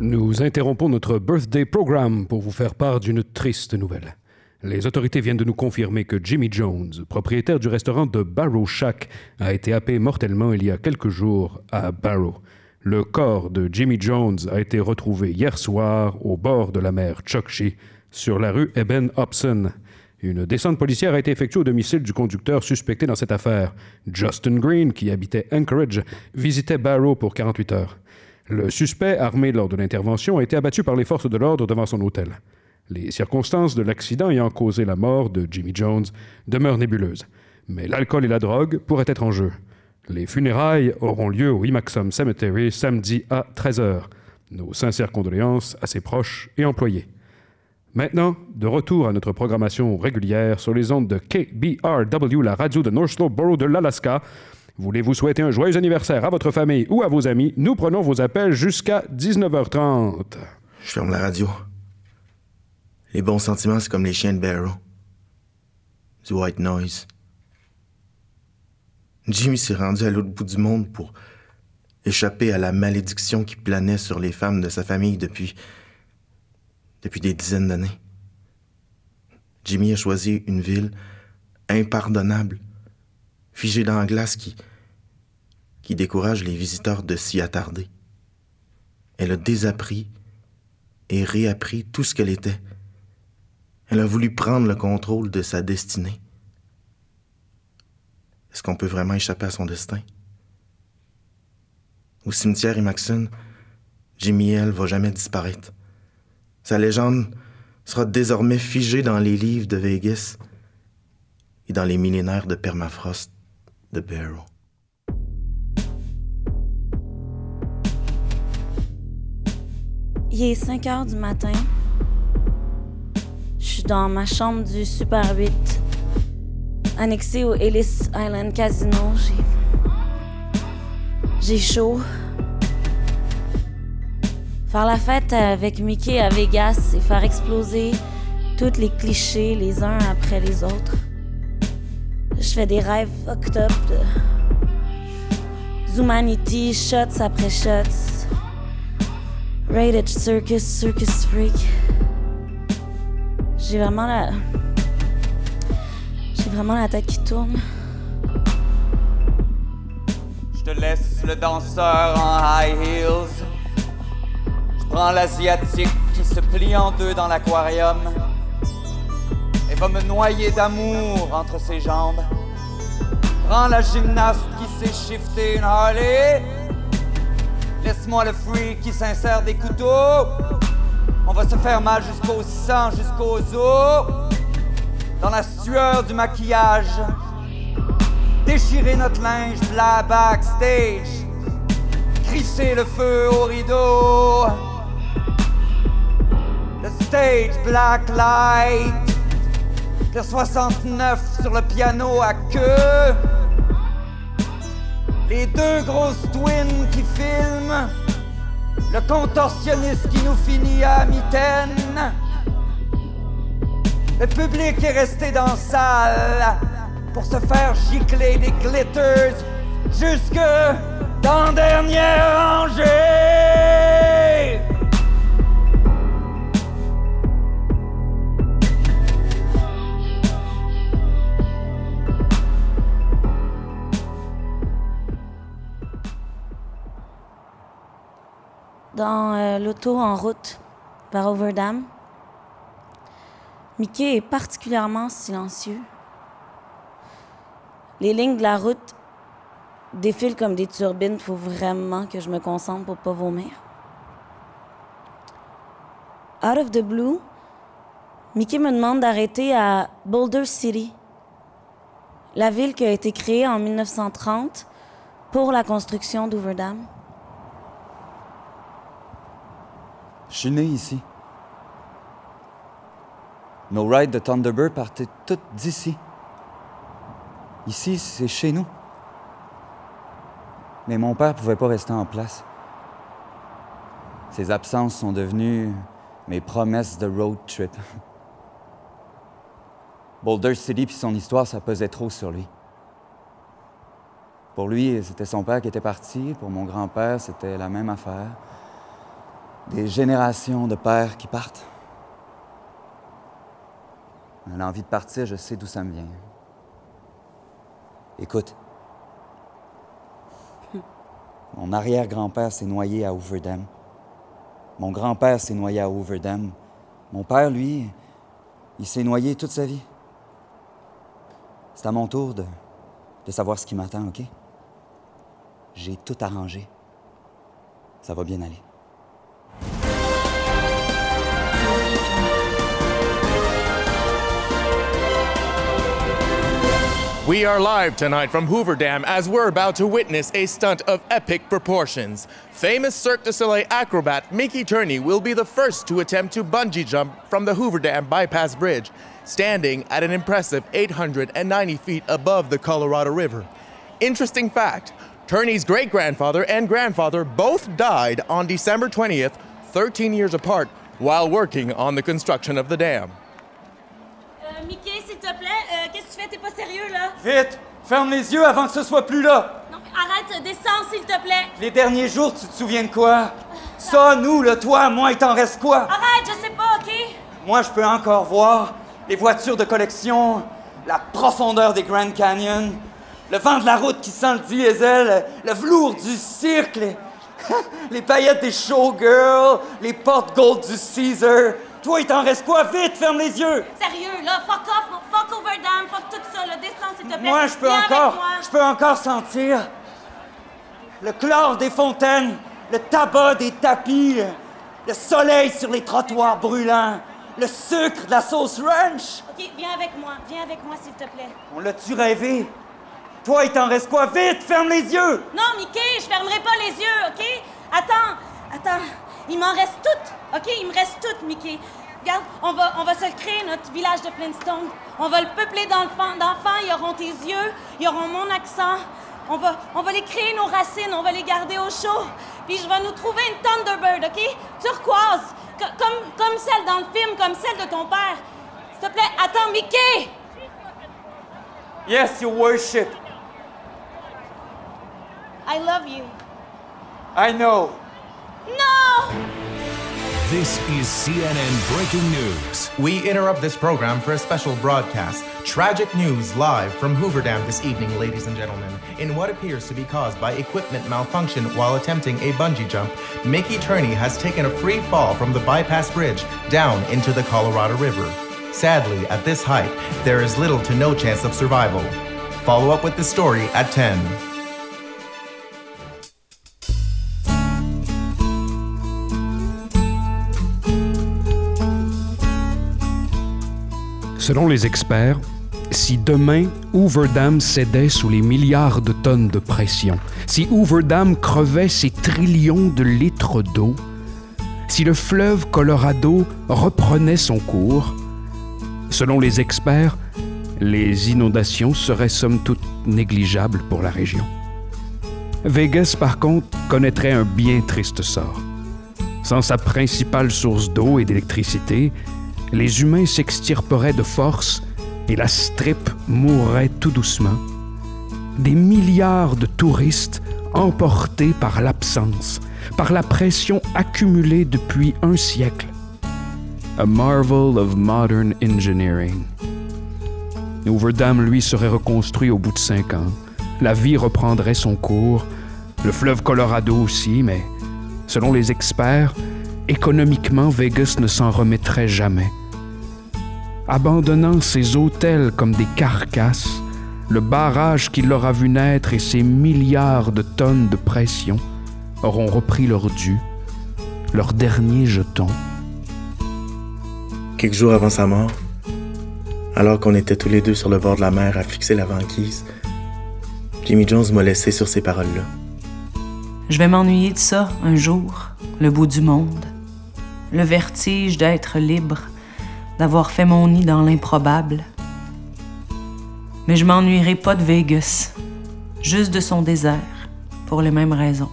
Nous interrompons notre birthday programme pour vous faire part d'une triste nouvelle. Les autorités viennent de nous confirmer que Jimmy Jones, propriétaire du restaurant de Barrow Shack, a été happé mortellement il y a quelques jours à Barrow. Le corps de Jimmy Jones a été retrouvé hier soir au bord de la mer Chukchi, sur la rue Eben Hobson. Une descente policière a été effectuée au domicile du conducteur suspecté dans cette affaire. Justin Green, qui habitait Anchorage, visitait Barrow pour 48 heures. Le suspect, armé lors de l'intervention, a été abattu par les forces de l'ordre devant son hôtel. Les circonstances de l'accident ayant causé la mort de Jimmy Jones demeurent nébuleuses, mais l'alcool et la drogue pourraient être en jeu. Les funérailles auront lieu au Imaxum Cemetery samedi à 13h. Nos sincères condoléances à ses proches et employés. Maintenant, de retour à notre programmation régulière sur les ondes de KBRW, la radio de North Borough de l'Alaska. Voulez-vous souhaiter un joyeux anniversaire à votre famille ou à vos amis? Nous prenons vos appels jusqu'à 19h30. Je ferme la radio. Les bons sentiments, c'est comme les chiens de Barrow. Du white noise. Jimmy s'est rendu à l'autre bout du monde pour échapper à la malédiction qui planait sur les femmes de sa famille depuis. depuis des dizaines d'années. Jimmy a choisi une ville impardonnable, figée dans la glace qui. qui décourage les visiteurs de s'y attarder. Elle a désappris et réappris tout ce qu'elle était. Elle a voulu prendre le contrôle de sa destinée. Est-ce qu'on peut vraiment échapper à son destin? Au cimetière Imaxon, Jimmy L va jamais disparaître. Sa légende sera désormais figée dans les livres de Vegas et dans les millénaires de permafrost de Barrow. Il est 5 heures du matin. Je suis dans ma chambre du Super 8, annexée au Ellis Island Casino. J'ai. J'ai chaud. Faire la fête avec Mickey à Vegas et faire exploser tous les clichés les uns après les autres. Je fais des rêves fucked up de Zumanity, shots après shots. Rated Circus, Circus Freak. J'ai vraiment la. J'ai vraiment la tête qui tourne. Je te laisse le danseur en high heels. Je prends l'asiatique qui se plie en deux dans l'aquarium. Va me d'amour entre ses jambes. Prends la gymnaste qui sait shifter une Harley. Laisse-moi le freak qui s'insère des couteaux. On va se faire mal jusqu'au sang, jusqu'aux os. Dans la sueur du maquillage. Déchirer notre linge là backstage. Crisser le feu au rideau. Le stage black light. Le 69 sur le piano à queue. Les deux grosses twins qui filment. Le contorsionniste qui nous finit à mitaine. Le public est resté dans la salle pour se faire gicler des glitters jusque dans dernière rangée. Dans euh, l'auto en route vers Overdam, Mickey est particulièrement silencieux. Les lignes de la route défilent comme des turbines. Faut vraiment que je me concentre pour pas vomir. Out of the blue, Mickey me demande d'arrêter à Boulder City, la ville qui a été créée en 1930 pour la construction d'Overdam. Je suis né ici. Nos rides de Thunderbird partaient toutes d'ici. Ici, c'est chez nous. Mais mon père pouvait pas rester en place. Ses absences sont devenues mes promesses de road trip. Boulder City puis son histoire, ça pesait trop sur lui. Pour lui, c'était son père qui était parti. Pour mon grand-père, c'était la même affaire. Des générations de pères qui partent. L'envie de partir, je sais d'où ça me vient. Écoute. Mon arrière-grand-père s'est noyé à Overdam. Mon grand-père s'est noyé à Overdam. Mon père, lui, il s'est noyé toute sa vie. C'est à mon tour de, de savoir ce qui m'attend, OK? J'ai tout arrangé. Ça va bien aller. We are live tonight from Hoover Dam as we're about to witness a stunt of epic proportions. Famous Cirque du Soleil acrobat Mickey Turney will be the first to attempt to bungee jump from the Hoover Dam bypass bridge, standing at an impressive 890 feet above the Colorado River. Interesting fact Turney's great grandfather and grandfather both died on December 20th, 13 years apart, while working on the construction of the dam. Euh, Mickey, Vite! Ferme les yeux avant que ce soit plus là. Non, mais arrête, descends, s'il te plaît. Les derniers jours, tu te souviens de quoi? Ça, nous, le toi, moi, il t'en reste quoi? Arrête, je sais pas, OK? Moi, je peux encore voir les voitures de collection, la profondeur des Grand Canyon, le vent de la route qui sent le diesel, le velours du cirque, les, les paillettes des showgirls, les portes gold du Caesar. Toi, il t'en reste quoi? Vite, ferme les yeux! Sérieux, là, fuck off, fuck overdam, fuck tout ça, là, descends, s'il te plaît. Moi, je peux Viens encore, je peux encore sentir le chlore des fontaines, le tabac des tapis, le soleil sur les trottoirs brûlants, le sucre de la sauce ranch. OK, viens avec moi, viens avec moi, s'il te plaît. On l'a-tu rêvé? Toi, il t'en reste quoi? Vite, ferme les yeux! Non, Mickey, je fermerai pas les yeux, OK? Attends, attends, il m'en reste toutes, OK? Il me reste toutes, Mickey. Regarde, on va, on va se créer, notre village de Flintstone. On va le peupler d'enfants. Ils auront tes yeux, ils auront mon accent. On va, on va les créer, nos racines, on va les garder au chaud. Puis je vais nous trouver une Thunderbird, OK? Turquoise, co- comme, comme celle dans le film, comme celle de ton père. S'il te plaît, attends, Mickey! Yes, your worship. I love you. I know. No! This is CNN Breaking News. We interrupt this program for a special broadcast. Tragic news live from Hoover Dam this evening, ladies and gentlemen. In what appears to be caused by equipment malfunction while attempting a bungee jump, Mickey Turney has taken a free fall from the bypass bridge down into the Colorado River. Sadly, at this height, there is little to no chance of survival. Follow up with the story at 10. Selon les experts, si demain Hoover Dam cédait sous les milliards de tonnes de pression, si Hoover Dam crevait ses trillions de litres d'eau, si le fleuve Colorado reprenait son cours, selon les experts, les inondations seraient somme toute négligeables pour la région. Vegas, par contre, connaîtrait un bien triste sort. Sans sa principale source d'eau et d'électricité, les humains s'extirperaient de force et la strip mourrait tout doucement. Des milliards de touristes emportés par l'absence, par la pression accumulée depuis un siècle. A marvel of modern engineering. Hoover Dam, lui, serait reconstruit au bout de cinq ans. La vie reprendrait son cours, le fleuve Colorado aussi, mais selon les experts, économiquement, Vegas ne s'en remettrait jamais. Abandonnant ses hôtels comme des carcasses, le barrage qui l'aura vu naître et ses milliards de tonnes de pression auront repris leur dû, leur dernier jeton. Quelques jours avant sa mort, alors qu'on était tous les deux sur le bord de la mer à fixer la banquise, Jimmy Jones m'a laissé sur ces paroles-là. Je vais m'ennuyer de ça un jour, le bout du monde. Le vertige d'être libre, d'avoir fait mon nid dans l'improbable. Mais je m'ennuierai pas de Vegas, juste de son désert, pour les mêmes raisons.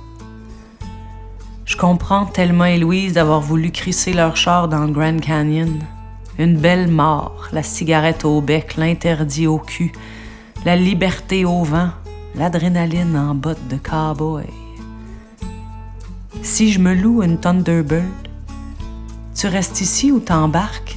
Je comprends Thelma et Louise d'avoir voulu crisser leur char dans le Grand Canyon. Une belle mort, la cigarette au bec, l'interdit au cul, la liberté au vent, l'adrénaline en botte de cowboy. Si je me loue une Thunderbird, tu restes ici ou t'embarques,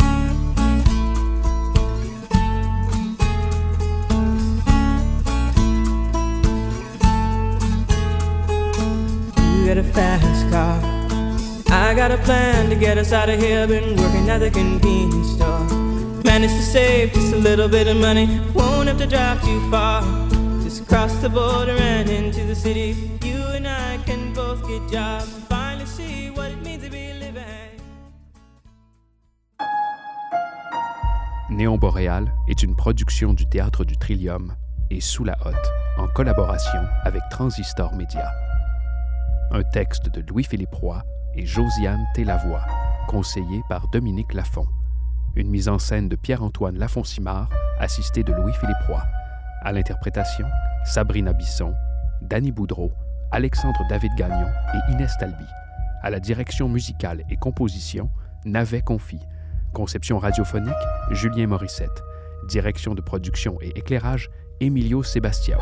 A fast car. I got a plan to get us out of here. Been working at the convenience store. Managed to save just a little bit of money. Won't have to drive too far. Just cross the border and into the city. You and I can both get jobs finally see what it means to be living. Néon Boréal est une production du Théâtre du Trillium et Sous la Hotte, en collaboration avec Transistor Média. Un texte de Louis-Philippe Roy et Josiane Télavoie, conseillé par Dominique Lafont. Une mise en scène de Pierre-Antoine Lafont-Simard, assisté de Louis-Philippe Roy. À l'interprétation, Sabrina Bisson, Danny Boudreau, Alexandre David Gagnon et Inès Talby. À la direction musicale et composition, Navet Confi. Conception radiophonique, Julien Morissette. Direction de production et éclairage, Emilio Sebastiao.